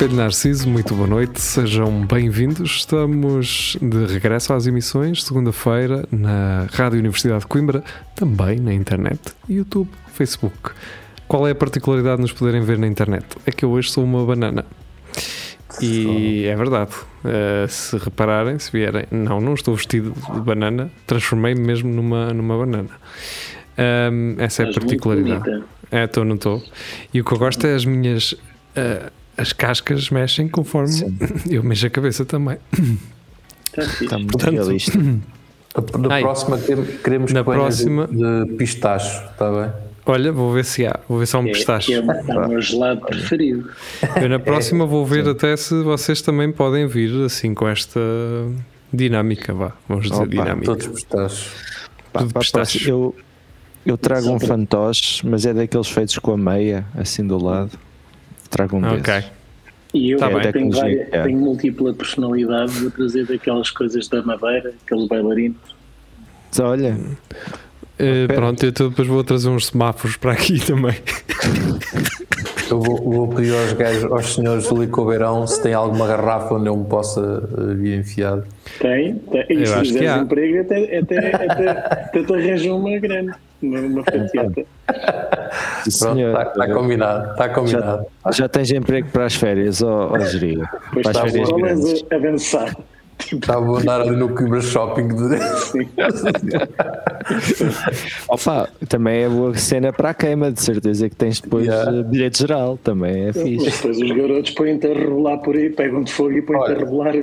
Espelho Narciso, muito boa noite, sejam bem-vindos. Estamos de regresso às emissões, segunda-feira, na Rádio Universidade de Coimbra, também na internet, YouTube, Facebook. Qual é a particularidade de nos poderem ver na internet? É que eu hoje sou uma banana. E é verdade. Uh, se repararem, se vierem, não, não estou vestido de banana, transformei-me mesmo numa, numa banana. Um, essa é a particularidade. É, estou, não estou. E o que eu gosto é as minhas. Uh, as cascas mexem conforme Sim. eu mexo a cabeça também. Está muito Portanto, realista. Na Ai, próxima queremos na próxima, de, de pistacho, está bem? Olha, vou ver se há, vou ver se há um é, pistacho. É, é o meu gelado preferido. Eu na próxima vou ver Sim. até se vocês também podem vir assim com esta dinâmica, vá, vamos dizer Opa, dinâmica. Todos pistachos. Tudo. Eu, eu trago um fantoche, mas é daqueles feitos com a meia, assim do lado. Trago um Ok. Desses. E eu tá tenho, várias, é. tenho múltipla personalidade de trazer daquelas coisas da madeira, aqueles bailarinos. Olha. Uh, pronto, eu depois vou trazer uns semáforos para aqui também. Eu vou, vou pedir aos, gajos, aos senhores do Licobeirão se tem alguma garrafa onde eu me possa uh, vir enfiado. Tem, tem. E se fizeres emprego, até, até, até, até te arranjam uma grande, uma, uma fatiata. Está tá combinado, está combinado. Já, já tens emprego para as férias, ó, Geria. Pois para as férias grandes. a avançar. Estava a andar ali no Coimbra Shopping. De... Opa, também é boa cena para a queima, de certeza que tens depois yeah. Eh, bilhete geral, também é fixe. Depois os garotos põem-te a rebolar por aí, pegam de fogo e põem-te a rebolar.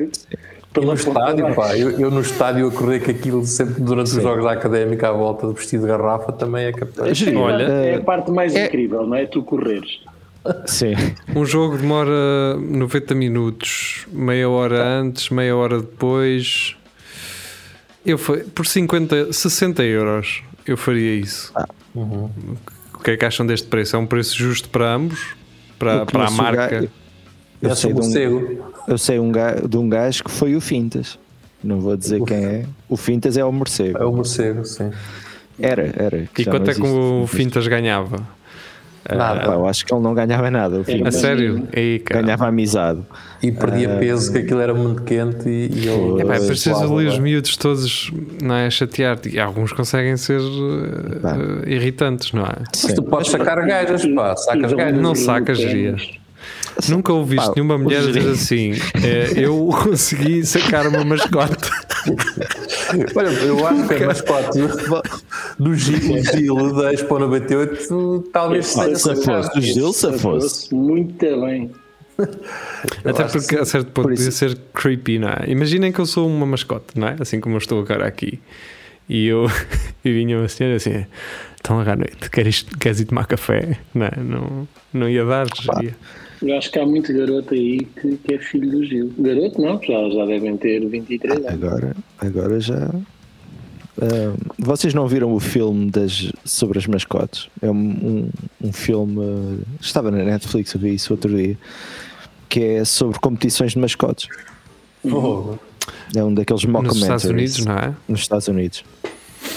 No estádio, pá, eu, eu, no estádio a correr com aquilo sempre durante Sim. os jogos da académica à volta do vestido de garrafa também é capaz. Olha, é a parte mais é... incrível, não é? Tu correres. Sim. Um jogo demora 90 minutos, meia hora antes, meia hora depois. Eu foi por 50, 60 euros eu faria isso. Ah. Uhum. O que é que acham deste preço? É um preço justo para ambos? Para, para a marca? Eu, sei, de um, eu sei um gajo, de um gajo que foi o Fintas. Não vou dizer quem é. O Fintas é o morcego. É o morcego, sim. Era, era. E quanto é que o Fintas ganhava? Nada. Uh, eu acho que ele não ganhava nada. a sério? Aí, ganhava amizade. E perdia uh, peso, que aquilo era muito quente e, e ele. É pá, precisas ali os miúdos todos não é, chatear E alguns conseguem ser uh, irritantes, não é? Mas tu podes sacar gajas, pá, sacas gajas. Não sacas, gerias. Nunca ouviste nenhuma mulher dizer assim: é, eu consegui sacar uma mascote. Olha, eu acho que a mascote do Gil, Gil da Expo 98 talvez seja se fosse. Do Gil, se fosse. Muito bem. Até porque a certo ponto podia ser creepy, não é? Imaginem que eu sou uma mascote, não é? Assim como eu estou agora aqui. E eu e vinha uma senhora assim: então à noite, queres, queres ir tomar café? Não, é? não, não ia dar. Ia. Eu acho que há muito garoto aí que, que é filho do Gil. Garoto não, já, já devem ter 23 anos. Agora, agora já. Uh, vocês não viram o filme das, sobre as mascotes? É um, um, um filme. Uh, estava na Netflix, eu vi isso outro dia. Que é sobre competições de mascotes. Oh. É um daqueles mockumentaries. Nos Estados Unidos, não é? Nos Estados Unidos.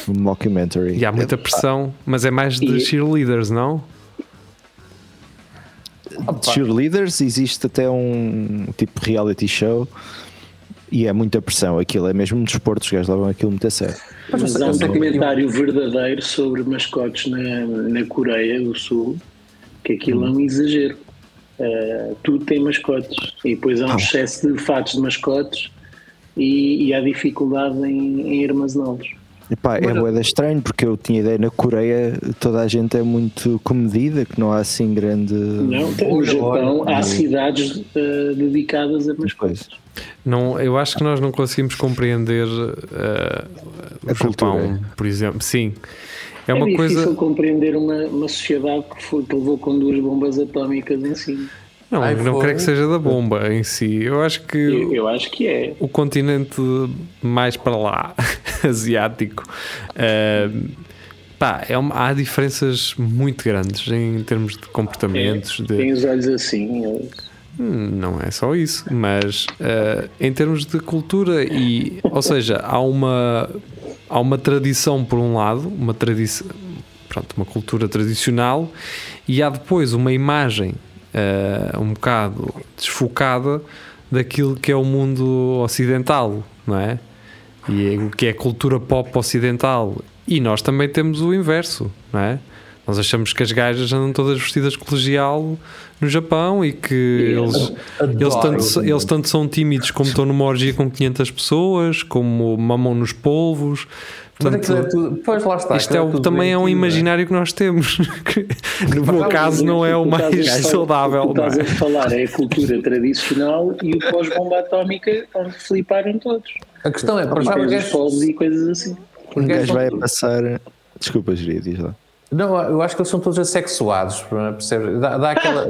Um mockumentary. E há muita pressão, mas é mais de e... cheerleaders, não? De cheerleaders, existe até um tipo reality show e é muita pressão. Aquilo é mesmo um desporto, os gajos levam aquilo muito a sério. Mas há um documentário verdadeiro sobre mascotes na, na Coreia do Sul, que aquilo hum. é um exagero. Uh, tudo tem mascotes e depois há um ah. excesso de fatos de mascotes e, e há dificuldade em, em armazená-los. Epá, é boeda estranho porque eu tinha ideia na Coreia toda a gente é muito comedida, que não há assim grande. Não, no Japão há cidades uh, dedicadas a mascotes. Não, eu acho que nós não conseguimos compreender uh, o Japão, por exemplo. Sim. É, é uma difícil coisa... compreender uma, uma sociedade que, foi, que levou com duas bombas atómicas em cima. Não, Ai, não creio que seja da bomba em si. Eu acho que. Eu, eu acho que é. O continente mais para lá, asiático, uh, pá, é uma- há diferenças muito grandes em termos de comportamentos. de- Tem os olhos assim. eles- Hum, Não é só isso, mas eh, em termos de cultura e, ou seja, há uma há uma tradição por um lado, uma tradição, pronto, uma cultura tradicional e há depois uma imagem eh, um bocado desfocada daquilo que é o mundo ocidental, não é? E o que é cultura pop ocidental. E nós também temos o inverso, não é? Nós achamos que as gajas andam todas vestidas de colegial no Japão e que eles, eles, tanto, eles tanto são tímidos como estão numa orgia com 500 pessoas, como mamam nos polvos. Portanto, é tudo. Pois lá está. isto é o- tudo também é um mentira. imaginário que nós temos. que no meu caso, não é o mais a falar- saudável. O que não estás é? a falar é a cultura tradicional e o pós-bomba atómica onde fliparam todos. A questão é, para já, os e coisas assim. Um gajos gajo vai passar. Desculpa, Jeria, diz lá. Não, eu acho que eles são todos assexuados, percebes? Dá, dá aquela.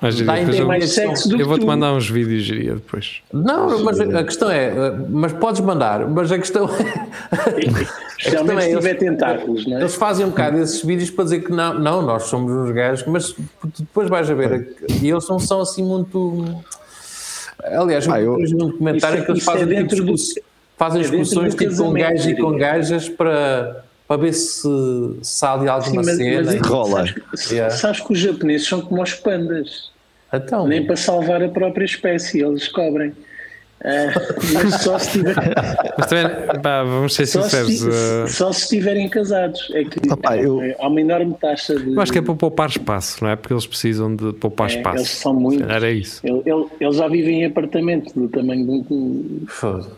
Mas, dá a depois entender eu, mais sexo do eu vou-te mandar uns vídeos Jiria, depois. Não, mas a questão é, eh, mas podes mandar, mas a questão é, Especialmente é, se eles- tiver tentáculos, não é? eles fazem um bocado esses vídeos para dizer que não, não, nós somos uns gajos, mas depois vais a ver, e eles não são assim muito. Aliás, Ah, eu- eu vi um comentário Isso- que eles é fazem, tipo, dentro do- fazem é dentro discussões do tipo, com gajos e com diria. gajas para, para ver se, se há ali alguma Sim, mas- cena. mas- Rola. Sabes, Yeah. sabes que os japoneses são como os pandas. Então, Nem para salvar a própria espécie, eles cobrem. Ah, mas só se, tiver, Mas também, pá, vamos ser só, se, sinceros. eh, só se estiverem casados. É que Opa, eu- há uma enorme taxa de. eu acho que é para poupar espaço, não é? Porque eles precisam de poupar É, espaço. eles são muito. Calhar é isso. Ele- ele- Eles já vivem em apartamento do tamanho de, um- foda.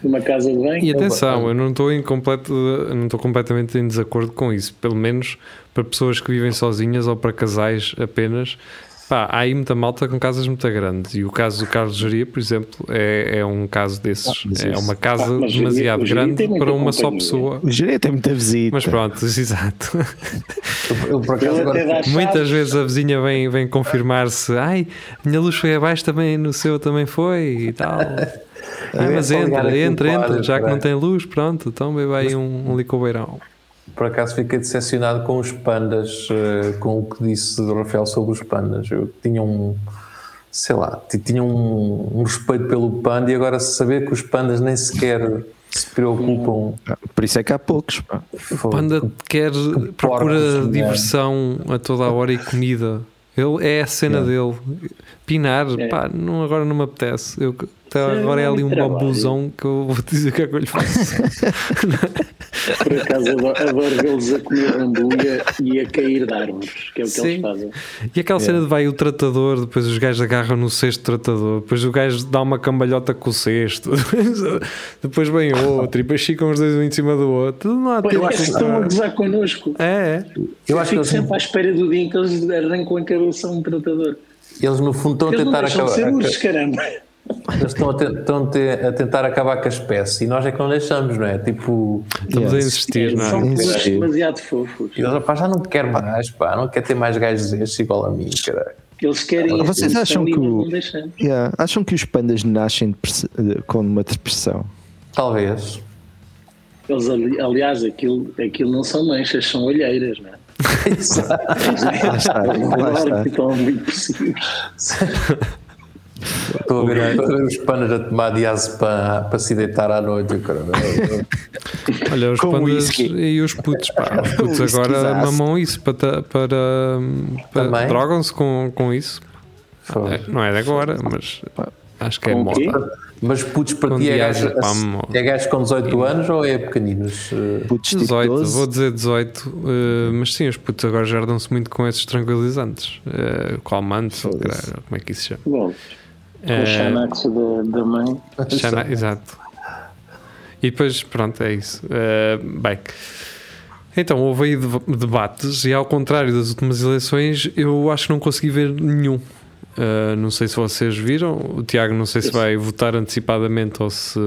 De uma casa de banho. E atenção, eu não estou em completo, não estou completamente em desacordo com isso. Pelo menos para pessoas que vivem sozinhas ou para casais apenas. Pá, há aí muita malta com casas muito grandes. E o caso do Carlos Geria, por exemplo, é, é um caso desses. mas é uma casa Ah, mas demasiado Geria grande para uma só companhia. pessoa. O Jeria tem muita visita. Mas pronto, exato. Eu, agora Muitas chaves. vezes a vizinha vem, vem confirmar-se: ai, a minha luz foi abaixo, também no seu também foi e tal. Ah, é mas entra, entra, entra, já que não tem luz, pronto, então bebe aí um, um licobeirão. Por acaso fiquei decepcionado com os pandas, eh, com o que disse do Rafael sobre os pandas. Eu tinha um, sei lá, tinha um, um respeito pelo panda e agora saber que os pandas nem sequer se preocupam. Por isso é que há poucos. pá. Fogo. Panda quer, procura porcos, né? diversão a toda a hora e comida. Ele é a cena dele. Pinar, É. pá, não, agora não me apetece. Eu, tá, É, agora é ali um bambuzão que eu vou dizer o que é que eu lhe faço. Por acaso adoro, vê-los a comer bambu e a, cair de árvores, que é o que Sim. eles fazem. E aquela cena de vai o tratador, depois os gajos agarram no cesto tratador, depois o gajo dá uma cambalhota com o cesto, depois vem outro, e depois ficam os dois um em cima do outro. Não há Pois tempo é, estão a gozar connosco. É, é. Eu Eu acho que fico eles, sempre à espera do dia em que eles arrancam a cabeça a um tratador. Eles no fundo estão a Eles tentar acabar. ser ursos, caramba. Eles estão a, te- estão a te- a tentar acabar com a espécie e nós é que não deixamos, não é? Tipo, Estamos a insistir, não São é? ursos Insistir. demasiado fofos. eles, pá, já não quero mais, pá, não quero ter mais gajos estes igual a mim, caralho. Eles querem Vocês isso, acham que o-. Yeah. Acham que os pandas nascem com uma depressão? Talvez. Eles, ali- aliás, aquilo, aquilo não são manchas, são olheiras, não é? Lá está, lá está. Estou a ver, estou a ver os panas a tomar diazepam para se deitar à noite, caralho. Olha, os Com whisky. e os putos, pá, os putos agora mamam isso para, para, para drogam-se com, com isso. É, não é de agora, mas pá, acho que é moda. Mas putos para Com ti é gajos, diazepam. é gajos com 18 anos ou é pequeninos? Eh, Putos tipo 18, 12? vou dizer 18, eh, mas sim, os putos agora já dão-se muito com esses tranquilizantes. Uh, calmantes, ou como é que isso se chama? Bom, com Eh, o Xanax da, mãe. Xana- exato. E depois, pronto, é isso. Uh, bem, então houve aí deba- debates e, ao contrário das últimas eleições, eu acho que não consegui ver nenhum. Uh, não sei se vocês viram. O Tiago, não sei se vai votar antecipadamente ou se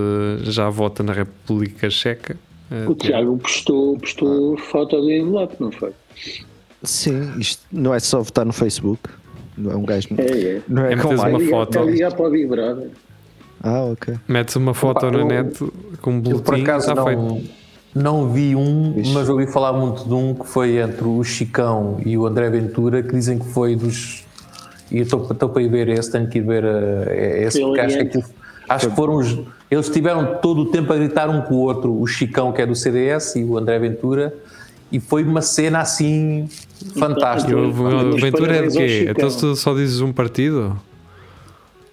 já vota na República Checa. Uh, O Tiago postou, postou foto do envelope, não foi? Sim, isto não é só votar no Facebook. Não é um gajo. É, é. Não é É com uma ligar, foto. é ligar para o Big Brother. Ah, ok. Metes uma foto Opa, na eu- net com um Eu por boletim acaso está feito. não, Não vi um, Vixe. mas ouvi falar muito de um que foi entre o Chicão e o André Ventura, que dizem que foi dos. E eu estou estou para ir ver esse, tenho que ir ver eh, esse, porque acho que, aquilo- acho que foram os. Eles tiveram todo o tempo a gritar um com o outro, o Chicão, que é do CDS, e o André Ventura, e foi uma cena assim fantástica. o Ventura é de quê? Então tu só dizes um partido?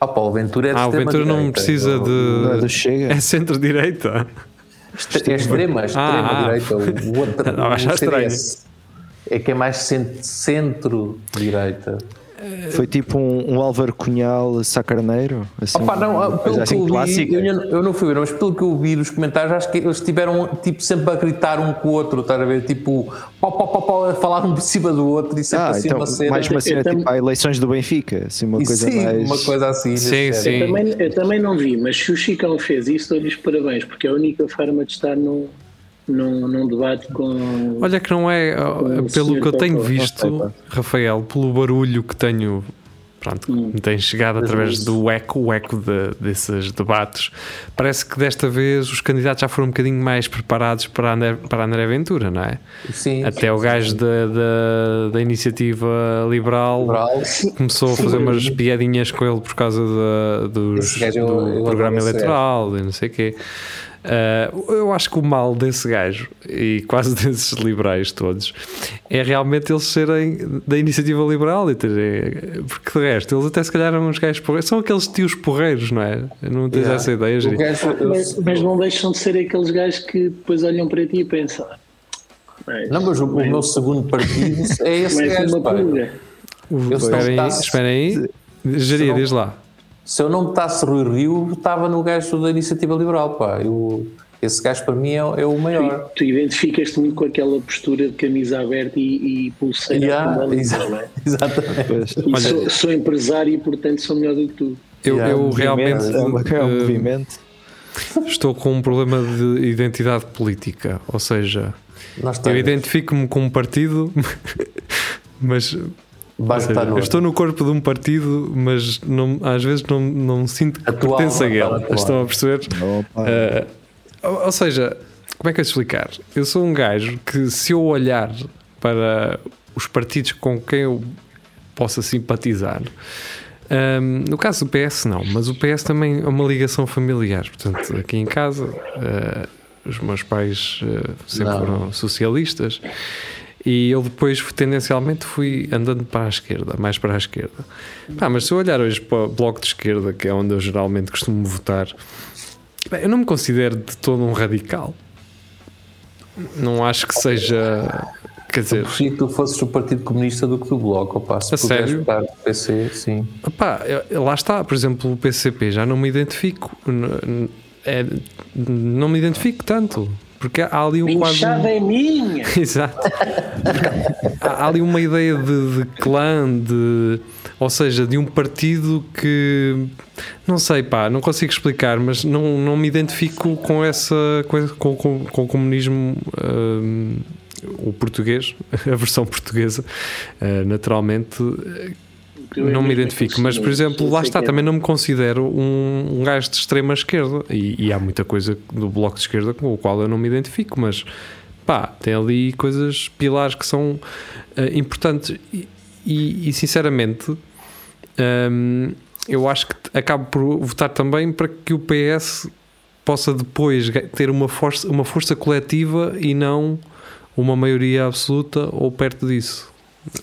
Ah, pá, o Ventura é de Ah, o Ventura não precisa Eu- Não é de. Chega? É centro-direita. É extrema, Ah, ah. direita. O, outro, Não, acho o estranho. CDS é que é mais cent- centro-direita. Foi tipo um, um Álvaro Cunhal sacarneiro? Assim, Opa, não, ah, pelo coisa que assim eu clássica. eu, eu não fui ver, mas pelo que eu vi nos comentários, acho que eles estiveram tipo, sempre a gritar um com o outro, estás a ver? Tipo, pó, pó, pó, pó, a falar um por cima do outro e sempre Ah, assim então, uma cena. mais uma cena Eu tam- tipo há eleições do Benfica, assim, uma E coisa sim, mais. uma coisa assim. Sim, sim. Eu também, eu também não vi, mas se o Chicão fez isso, dou-lhes parabéns, porque é a única forma de estar num, num, num debate com. Olha que não é, pelo que eu tenho visto, Rafael, pelo barulho que tenho, pronto, que Hum. me tem chegado através do eco, o eco de- desses debates, parece que desta vez os candidatos já foram um bocadinho mais preparados para André, para André Ventura, não é? Sim, Até o gajo da, da, da iniciativa liberal, liberal. começou a fazer umas piadinhas com ele por causa da- dos, do programa eleitoral e não sei o quê. Ah, eu acho que o mal desse gajo e quase desses liberais todos é realmente eles serem da iniciativa liberal e terem, porque de resto eles até se calhar eram uns gajos porreiros, são aqueles tios porreiros, não é? Não tens Yeah. essa ideia, Jiri? gajo- eu- Mas, mas não deixam de ser aqueles gajos que depois olham para ti e pensam. Mas, Não, mas o, o meu segundo partido é esse gajo. Esperem aí, esperem aí. Não- diz lá. Se eu não botasse Rui Rio, estava no gajo da iniciativa liberal. Pá. Eu, esse gajo para mim é, é o maior. Tu identificas-te muito com aquela postura de camisa aberta e, e pulseira. Yeah, ela exa- não é? exatamente. Pois, E Olha- sou, sou empresário e portanto sou melhor do que tu. Eu, Yeah, eu realmente é, uma, é um eh, movimento. estou com um problema de identidade política, ou seja, eu identifico-me com um partido, mas Seja, eu estou no corpo de um partido, mas não- às vezes não, não sinto que Atual, pertence a ele. Estão a perceber? Eh, ou, ou seja, como é que eu te explicar? Eu sou um gajo que, se eu olhar para os partidos com quem eu possa simpatizar, hum, no caso do PS, não, mas o PS também é uma ligação familiar. Portanto, aqui em casa, eh, os meus pais eh, sempre Não. foram socialistas. E eu depois, tendencialmente, fui andando para a esquerda, mais para a esquerda. Pá, mas se eu olhar hoje para o bloco de esquerda, que é onde eu geralmente costumo votar, bem, eu não me considero de todo um radical. Não acho que seja. Quer dizer, Preferia que tu fosses o Partido Comunista do que do Bloco. Opa, se A sério? votar no PC, sim. Eu- lá está, por exemplo, o PCP já não me identifico. É- não me identifico tanto. Porque há ali um quase. Inchada é minha! Exato. há, ali uma ideia de, de clã, de, ou seja, de um partido que não sei, pá, não consigo explicar, mas não, não me identifico com essa coisa, com, com, com o comunismo. hum, o português, a versão portuguesa, eh, naturalmente, não me identifico, mas por exemplo, lá está, também não me considero um, um gajo de extrema esquerda. E, e há muita coisa do bloco de esquerda com o qual eu não me identifico, mas pá, tem ali coisas, pilares que são eh, importantes. E, e- e, sinceramente hum, eu acho que acabo por votar também para que o PS possa depois ter uma força, uma força coletiva e não uma maioria absoluta ou perto disso.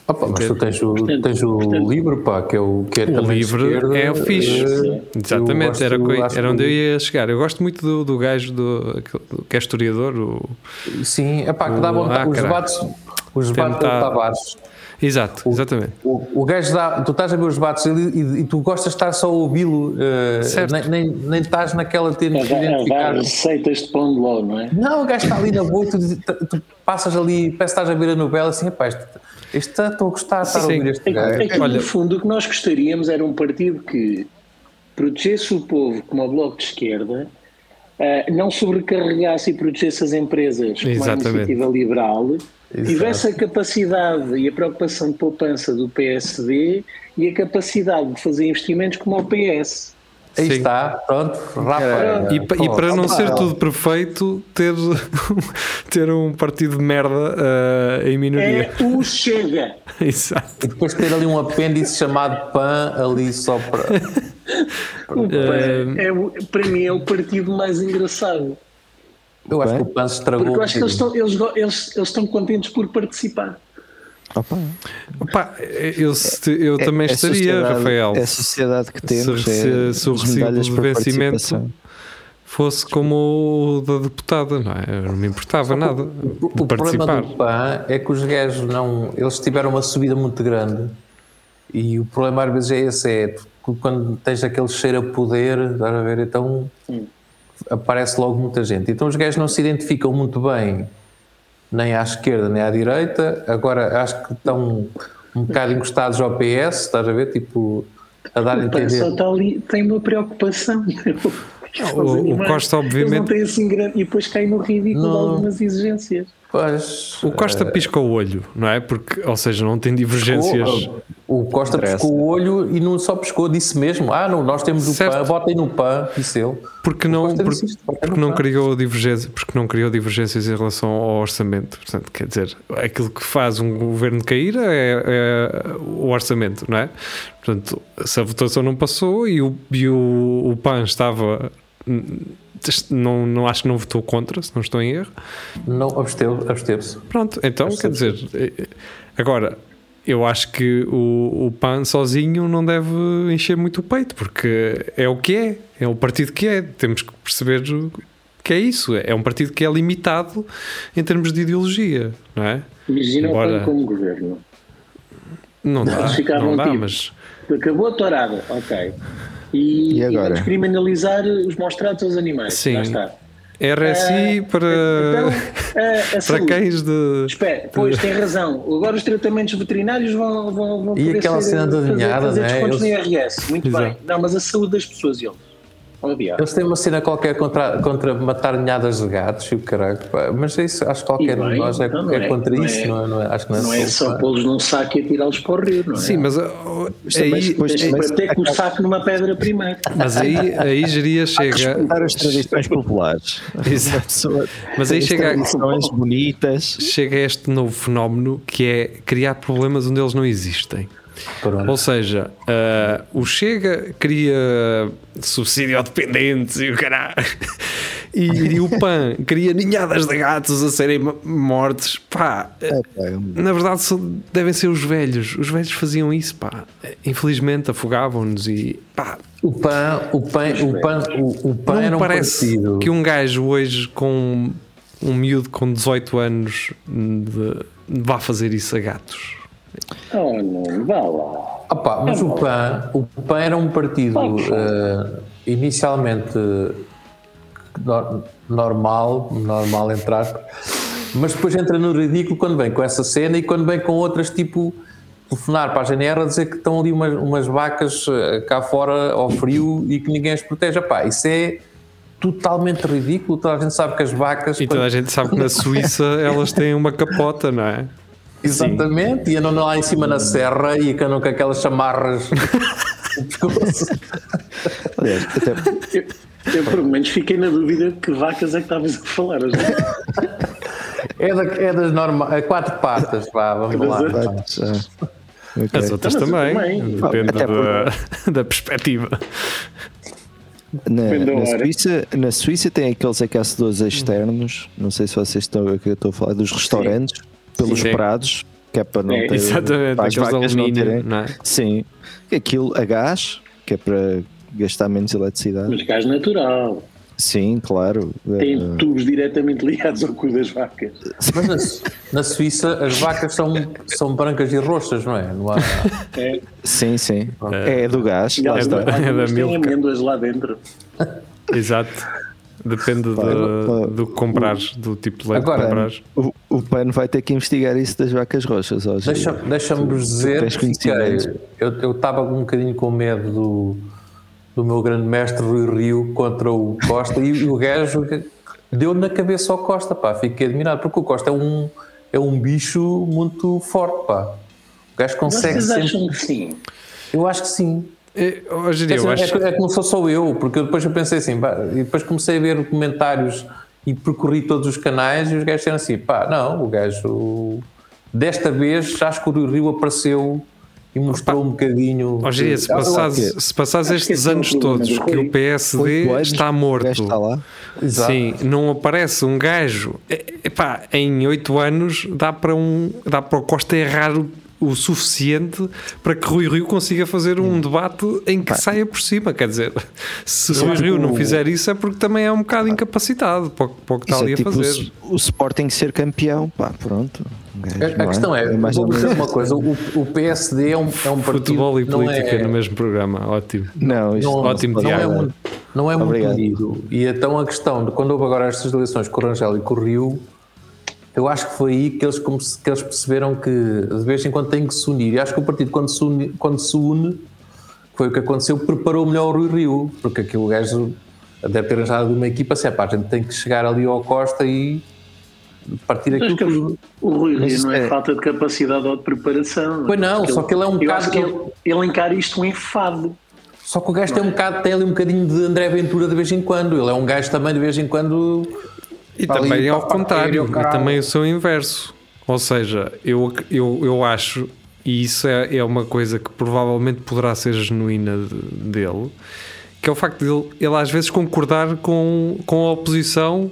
Opa, mas tu tens o, Portanto- tens o portanto- livre, pá, que é o que é O esquerda, é o fixe. eh, Exatamente, era, acho era onde eu ia chegar. Eu gosto muito do, do gajo do, que é historiador. O, Sim, é pá, que dá O- vontade. ah, os debates, os debates Tentar- do Tavares. exato, exatamente. O, o gajo dá, tu estás a ver os debates e, e- e tu gostas de estar só a ouvi-lo, Certo. nem, nem, nem estás naquela A de identificar. receitas de pão de ló, não é? Não, o gajo está ali na boa e tu, tu- tu passas ali, parece que estás a ver a novela assim, epá, isto, está- estou a gostar de estar a ouvir este É gajo. é que, Olha- no fundo, o que nós gostaríamos era um partido que protegesse o povo como o Bloco de Esquerda, ah, não sobrecarregasse e protegesse as empresas como a iniciativa liberal, Exato. tivesse a capacidade e a preocupação de poupança do PSD e a capacidade de fazer investimentos como o PS. Aí Sim. está, pronto, Rafa. E, e para não ser tudo perfeito, ter, ter um partido de merda ah, em minoria. É o Chega. Exato. E depois ter ali um apêndice chamado PAN ali só para. O PAN Eh, é, para mim é o partido mais engraçado. Eu acho que o PAN se estragou. Porque eu acho que eles estão, eles, eles, eles estão contentes por participar. Opa, Opa, eu, eu também é estaria, Rafael. É a sociedade que temos. se, é se- se o recibo de vencimento participação. fosse como o da deputada, não é? Eu não me importava nada O, o problema do PAN é que os gajos não. Eles tiveram uma subida muito grande e o problema às vezes é esse: é quando tens aquele cheiro a poder, estás a ver? Então aparece logo muita gente. Então os gajos não se identificam muito bem nem à esquerda nem à direita. Agora acho que estão um bocado encostados ao PS, estás a ver? Tipo, a dar a O entender. só está ali, tem uma preocupação. o- o Animais, Costa, eles obviamente- não têm assim grande. E depois cai no ridículo de Não. algumas exigências. Pois, O Costa pisca o olho, não é? Porque, ou seja, não tem divergências. O, o Costa Interessa. piscou o olho e não só piscou, disse mesmo: Ah, não, nós temos o Certo. PAN, votem no PAN, disse ele. Porque não, isto, porque não criou divergência, porque não criou divergências em relação ao orçamento. Portanto, quer dizer, aquilo que faz um governo cair é, é o orçamento, não é? Portanto, se a votação não passou e o, e o, o PAN estava. Não, não acho que não votou contra, se não estou em erro. Não, absteve- absteve-se. Pronto, então quer dizer, eh, agora eu acho que o, o PAN sozinho não deve encher muito o peito, porque é o que é, é o partido que é. Temos que perceber que é isso, é um partido que é limitado em termos de ideologia, não é? Imagina Embora- o PAN como governo. Não dá, não dá, tipo- mas Acabou a tourada, ok. E, E agora? vamos criminalizar os maus tratos aos animais. Sim. Já está. RSI Ah, para, Então, a, a para cães de. Espera, pois tem razão. Agora os tratamentos veterinários vão, vão, vão E poder aquela ser- cena da fazer, ninhada, fazer né? descontos no Eles- IRS. Muito Exato. bem. Não, mas a saúde das pessoas, eles. Diabo. Eles têm uma cena qualquer contra, contra matar ninhadas de gatos e o caralho. pá. Mas isso, acho que qualquer de nós é, então é é- contra não isso, é- não é? Não é? Acho que não é, Não é só pô-los num saco e atirá-los para o rio, não é? Sim, mas, Mas aí, depois- Tens mas- bater com o saco numa pedra primeiro. mas aí, aí geria chega. Respeitar as tradições populares. Exato. Mas aí chega- tradições bonitas. chega a este novo fenómeno que é criar problemas onde eles não existem. Pronto. Ou seja, ah, o Chega cria subsídio ao dependentes e o caralho. E, e o PAN cria ninhadas de gatos a serem mortos. Pá, É, pá, na verdade só devem ser os velhos. Os velhos faziam isso, pá. Infelizmente afogavam-nos e pá. O PAN, o PAN, o PAN, o, o PAN Não era um parece partido. que um gajo hoje com um miúdo com 18 anos de- vá fazer isso a gatos. Oh, não, vá lá. Opa, mas o PAN, o PAN era um partido eh, inicialmente no- normal, normal entre aspas, mas depois entra no ridículo quando vem com essa cena e quando vem com outras tipo telefonar para a GNR a dizer que estão ali umas, umas vacas eh, cá fora ao frio e que ninguém as protege. Epá, isso é totalmente ridículo. Toda a gente sabe que as vacas. E toda a gente sabe que na Suíça elas têm uma capota, não é? Exatamente, e andam lá em cima na serra e andam com aquelas chamarras. Aliás, até Eu, eu, pelo menos fiquei na dúvida que vacas é que estavas a falar. hoje. É, da, é das normais, quatro patas, vá, vamos lá. Mas, vá. Mas, ah, ok. As outras eu também, também. depende da, da perspectiva. Na, na. Suíça, na Suíça tem aqueles aquecedores externos, não sei se vocês estão a que eu estou a falar, dos restaurantes, pelos Sim. prados, que é para não É, ter. Exatamente, para as vacas não alumínio, terem. não é? Sim, aquilo a gás, que é para gastar menos eletricidade. Mas gás natural. Sim, claro. Tem Eh, tubos diretamente ligados ao cu das vacas. Mas na, na Suíça as vacas são, são brancas e roxas, não é? Não há, É, sim, sim. É do gás. lá está. da- é da algumas têm Milka. amêndoas lá dentro. Exato. Depende de- pá, do que comprares, do tipo de leite Agora, que comprares. O, o PAN vai ter que investigar isso das vacas roxas hoje. Deixa- Deixa-me vos dizer que eu estava um bocadinho com medo do, do meu grande mestre Rui Rio contra o Costa e o gajo deu na cabeça ao Costa, pá, fiquei admirado, porque o Costa é um, é um bicho muito forte, pá. O gajo consegue Vocês sempre. acham que sim? Eu acho que sim. É, hoje em dia, É, eu é, acho que- é que não sou só eu, porque eu depois eu pensei assim, pá, e depois comecei a ver comentários e percorri todos os canais e os gajos disseram assim, pá, não, o gajo desta vez acho que o Rio apareceu e mostrou um bocadinho. Hoje em dia, se passares, se passares estes é anos todos do que o PSD Oito anos, está morto, está sim, não aparece um gajo, é- epá, em 8 anos dá para, um, dá para o Costa errar o, o suficiente para que Rui Rio consiga fazer um debate em que saia por cima. Quer dizer, se Rui acho Rio que não o- fizer isso é porque também é um bocado incapacitado para, o- para o que está Isso ali é a tipo o, fazer. o Sporting ser campeão, pá, pronto. Um A, a não questão é, ou vou dizer uma coisa, o, o PSD é um, é um partido Futebol e não política é, no mesmo programa, ótimo. Não, isto não, Ótimo não é muito, não é muito unido. E então a questão de quando houve agora estas eleições com o Rangel e com o Rio, eu acho que foi aí que eles, que eles perceberam que de vez em quando tem que se unir. E acho que o partido, quando se une, quando se une foi o que aconteceu, preparou melhor o Rui Rio, porque aquele gajo deve ter arranjado uma equipa, se é pá, a gente tem que chegar ali ao Costa e partir aquilo que o Rui Rio não é, é- falta de capacidade ou de preparação. Pois não, só que ele é um eu bocado acho que que- ele, ele encara isto um enfado. Só que o gajo tem um bocado, tem ali um bocadinho de André Ventura de vez em quando. Ele é um gajo também de vez em quando. E Ali, também é ao contrário, e também o inverso. Ou seja, eu, eu, eu acho, e isso é, é uma coisa que provavelmente poderá ser genuína de- dele, que é o facto de ele, ele às vezes concordar com, com a oposição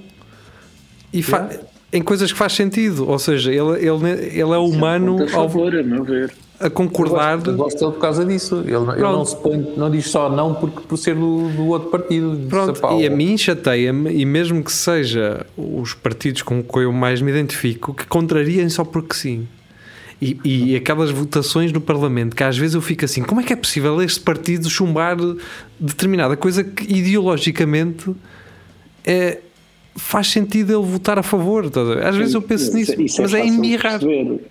e fa- em coisas que faz sentido. Ou seja, ele, ele, ele é humano Ponto a ao- favor, a meu ver. A concordar. Eu gosto, eu gosto dele por causa disso. Ele, ele não, se põe, não diz só não porque, por ser do, do outro partido. Pronto, e a mim chateia-me, e mesmo que seja os partidos com que eu mais me identifico, que contrariem só porque sim. E, e aquelas votações no Parlamento que às vezes eu fico assim: como é que é possível este partido chumbar determinada coisa que ideologicamente é, faz sentido ele votar a favor? Às vezes eu penso Isso- nisso, isso mas é de embirrar. perceber.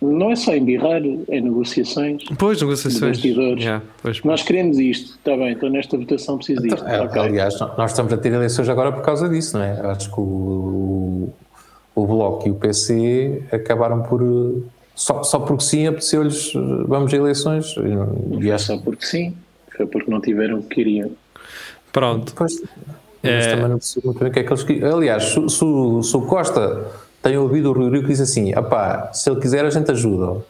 Não é só embirrar, é negociações. Pois, negociações. Yeah, pois. Nós queremos isto, está bem, então nesta votação precisa disto. É, Ok. Aliás, nós estamos a ter eleições agora por causa disso, não é? Acho que o, o Bloco e o PC acabaram por. Só, só porque sim, apeteceu-lhes. Vamos a eleições. E Não foi acho só porque sim, foi porque não tiveram o que queriam. Pronto. Pois, mas também não percebo muito bem o que é que eles queriam. Aliás, se, se se o Costa tem ouvido o Rui Rio que diz assim: apá, se ele quiser a gente ajuda.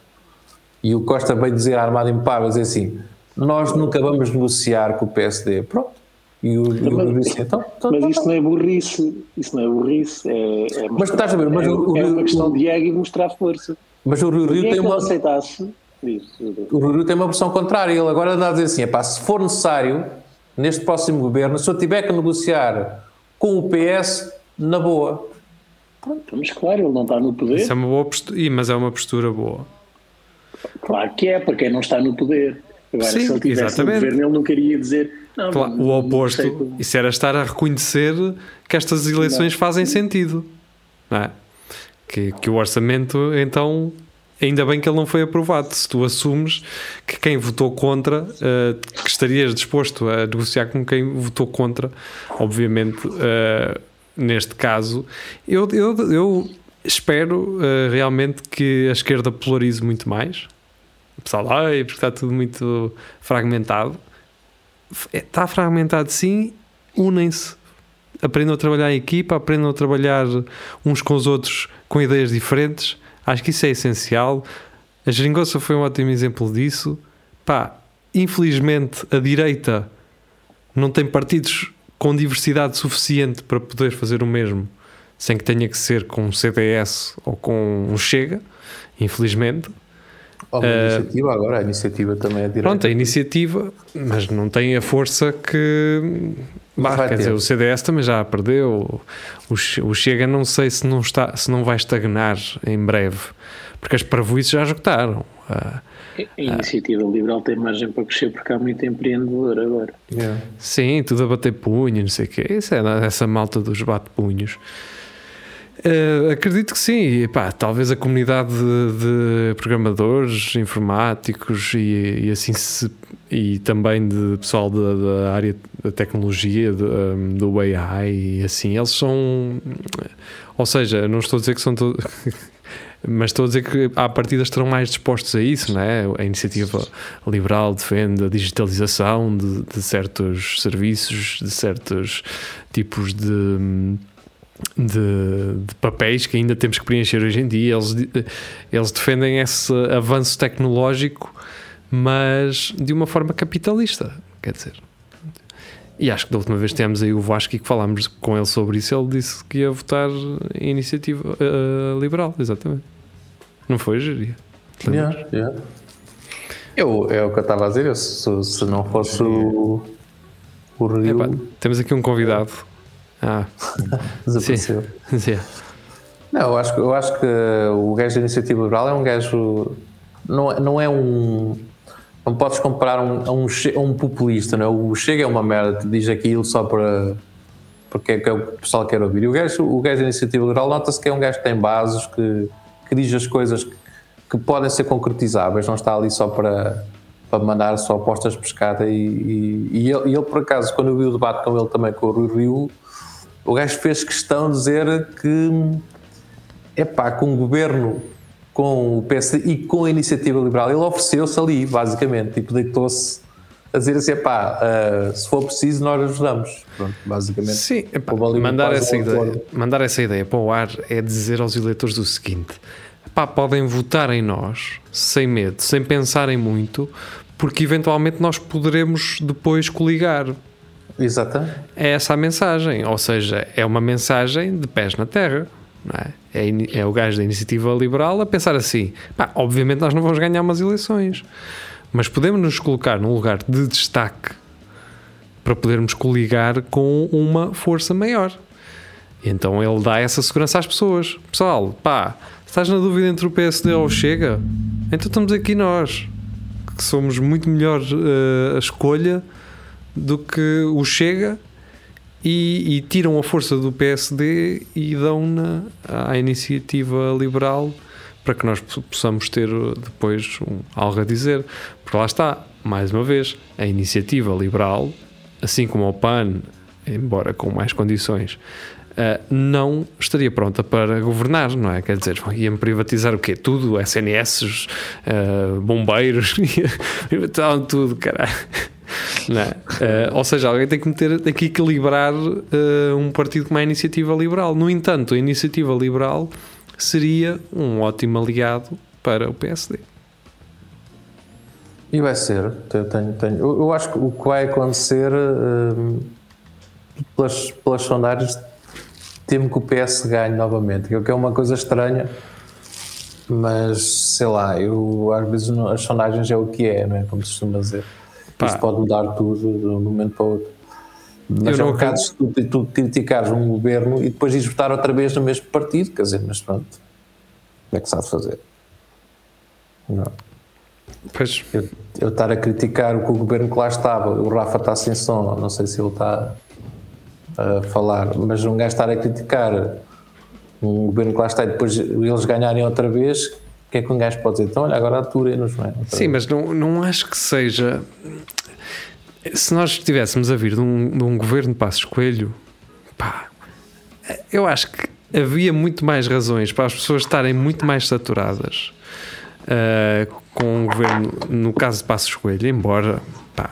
E o Costa veio dizer armado em pá, vai dizer assim: nós nunca vamos negociar com o PSD. Pronto. E o, e o Rui Rio disse: então, então, Mas então, isso não é burrice, isso não é burrice, é, é Mas estás a ver, mas é, o- é uma questão de ego e mostrar força. Mas o Rui Rio é tem ele uma. aceitasse? Diz, O Rui Rio tem uma versão contrária. Ele agora anda a dizer assim: epá, se for necessário, neste próximo governo, se eu tiver que negociar com o PS, na boa. Mas claro, ele não está no poder. Isso é uma boa postura, mas é uma postura boa. Claro que é, para quem não está no poder. Agora, Sim, se ele tivesse exatamente. no governo, ele não queria dizer. Não, Claro, não- o não oposto, como- isso era estar a reconhecer que estas eleições fazem sentido, não é? Que, que o orçamento, então, ainda bem que ele não foi aprovado. Se tu assumes que quem votou contra, eh, que estarias disposto a negociar com quem votou contra, obviamente, eh, neste caso, eu, eu, eu espero eh, realmente que a esquerda polarize muito mais. O pessoal, ai, porque está tudo muito fragmentado está fragmentado sim, unem-se, aprendam a trabalhar em equipa, aprendam a trabalhar uns com os outros com ideias diferentes. Acho que isso é essencial. A Geringonça foi um ótimo exemplo disso. Pá, infelizmente a direita não tem partidos com diversidade suficiente para poder fazer o mesmo sem que tenha que ser com um CDS ou com um Chega, infelizmente. Ou uma Eh, iniciativa agora, a iniciativa também é direita. Pronto, a iniciativa, mas não tem a força que. Bah, quer ter. dizer, o CDS também já perdeu. O, o Chega, não sei se não, está, se não vai estagnar em breve, porque as parvoices já esgotaram. Ah, A iniciativa liberal tem margem para crescer porque há muito empreendedor agora. Yeah. sim, tudo a bater punho, não sei o quê. Isso é essa malta dos bate-punhos. Eh, acredito que sim, e, pá, talvez a comunidade de, de programadores informáticos e, e assim se, e também de pessoal da, da área da tecnologia, de, um, do AI e assim, eles são ou seja, não estou a dizer que são todos Mas estou a dizer que à partida estarão mais dispostos a isso, não é? A iniciativa liberal defende a digitalização de, de certos serviços, de certos tipos de, de, de papéis que ainda temos que preencher hoje em dia. Eles, eles defendem esse avanço tecnológico, mas de uma forma capitalista, quer dizer. E acho que da última vez temos aí o Vasco e que falámos com ele sobre isso. Ele disse que ia votar em iniciativa uh, liberal, exatamente. Não foi, Geria? Yeah, yeah. Eu, é o que eu estava a dizer. Eu, se, se não fosse o, o Rio. Epá, temos aqui um convidado. Ah, desapareceu. sim. Não, eu acho, eu acho que o gajo da iniciativa liberal é um gajo. Não, é- não é um. Não podes comparar um, um, um populista, não é? O Chega é uma merda, te diz aquilo só para. porque é que o pessoal quer ouvir. E o gajo, o gajo da iniciativa liberal nota-se que é um gajo que tem bases, que, que diz as coisas que, que podem ser concretizáveis, não está ali só para, para mandar só apostas pescada. E, e, e ele, ele, por acaso, quando eu vi o debate com ele também, com o Rui Rio, o gajo fez questão de dizer que é pá, com o governo, com o PSD e com a iniciativa liberal, ele ofereceu-se ali, basicamente, tipo, deitou-se a dizer assim: pá, se for preciso, nós ajudamos. Pronto, basicamente. Sim, epá, mandar, essa um ideia, mandar essa ideia para o ar é dizer aos eleitores o seguinte: epá, podem votar em nós sem medo, sem pensarem muito, porque eventualmente nós poderemos depois coligar. Exatamente. É essa a mensagem, ou seja, é uma mensagem de pés na terra. É? É, é o gajo da iniciativa liberal a pensar assim: pá, obviamente nós não vamos ganhar umas eleições, mas podemos nos colocar num lugar de destaque para podermos coligar com uma força maior. Então ele dá essa segurança às pessoas. Pessoal, pá, estás na dúvida entre o PSD ou o Chega, então estamos aqui nós, que somos muito melhor eh, a escolha do que o Chega e, e tiram a força do PSD e dão-na à iniciativa liberal para que nós possamos ter depois um, algo a dizer. Porque lá está, mais uma vez, a iniciativa liberal, assim como o PAN, embora com mais condições, Uh, não estaria pronta para governar, não é? Quer dizer, iam privatizar o quê? Tudo, SNS, uh, bombeiros, privatizavam tudo, caralho. É? Uh, ou seja, alguém tem que, meter, equilibrar um partido como a Iniciativa Liberal. No entanto, a Iniciativa Liberal seria um ótimo aliado para o PSD. E vai ser. Eu, tenho, tenho, eu, eu acho que o que vai acontecer hum, pelas, sondagens temo que o PS ganhe novamente, que é uma coisa estranha, mas sei lá, eu às vezes as sondagens é o que é, é? Como se costuma dizer. Pá. Isto pode mudar tudo de um momento para o outro. Mas Eu é um bocado se tu, tu criticares um governo e depois ires votar outra vez no mesmo partido, quer dizer, mas pronto, como é que sabe fazer? Não. Pois, Eu, eu estar a criticar o que o governo que lá estava, o Rafa está sem som, não sei se ele está a falar, mas um gajo estar a criticar um governo que lá está e depois eles ganharem outra vez, o que é que um gajo pode dizer? Então, olha, agora aturem-nos, não é? Sim, mas não, não acho que seja. Se nós estivéssemos a vir de um, de um governo de Passos Coelho, pá, eu acho que havia muito mais razões para as pessoas estarem muito mais saturadas ah, com o governo, no caso de Passos Coelho, embora pá,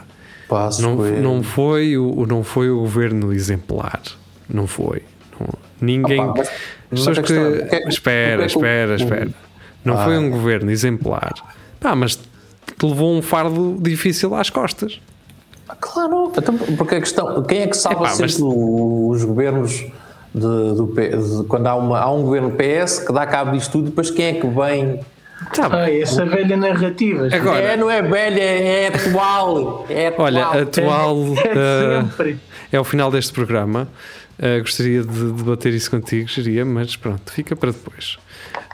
Passo não, Coelho. não, foi o, não foi o governo exemplar, não foi. Não- ninguém. Mas- mas pessoas que, é, é que- espera, é que o- espera, espera. Não Ah. foi um governo exemplar, pá, mas te levou um fardo difícil às costas. Claro, então, porque a questão, quem é que salva Epá, sempre mas- os governos de, do, de- quando há, uma, há um governo PS que dá cabo disto tudo, depois quem é que vem? Tá. Ah, essa velha narrativa. Agora- É, não é velha, é atual. É atual. Olha, atual É sempre. é o final deste programa. Ah, gostaria de debater isso contigo, geria, mas pronto, fica para depois.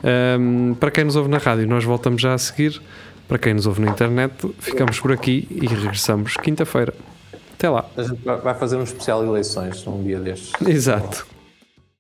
Ahm, para quem nos ouve na rádio, nós voltamos já a seguir. Para quem nos ouve na internet, ficamos por aqui e regressamos quinta-feira. Até lá. A gente vai fazer um especial de eleições um dia destes. Exato.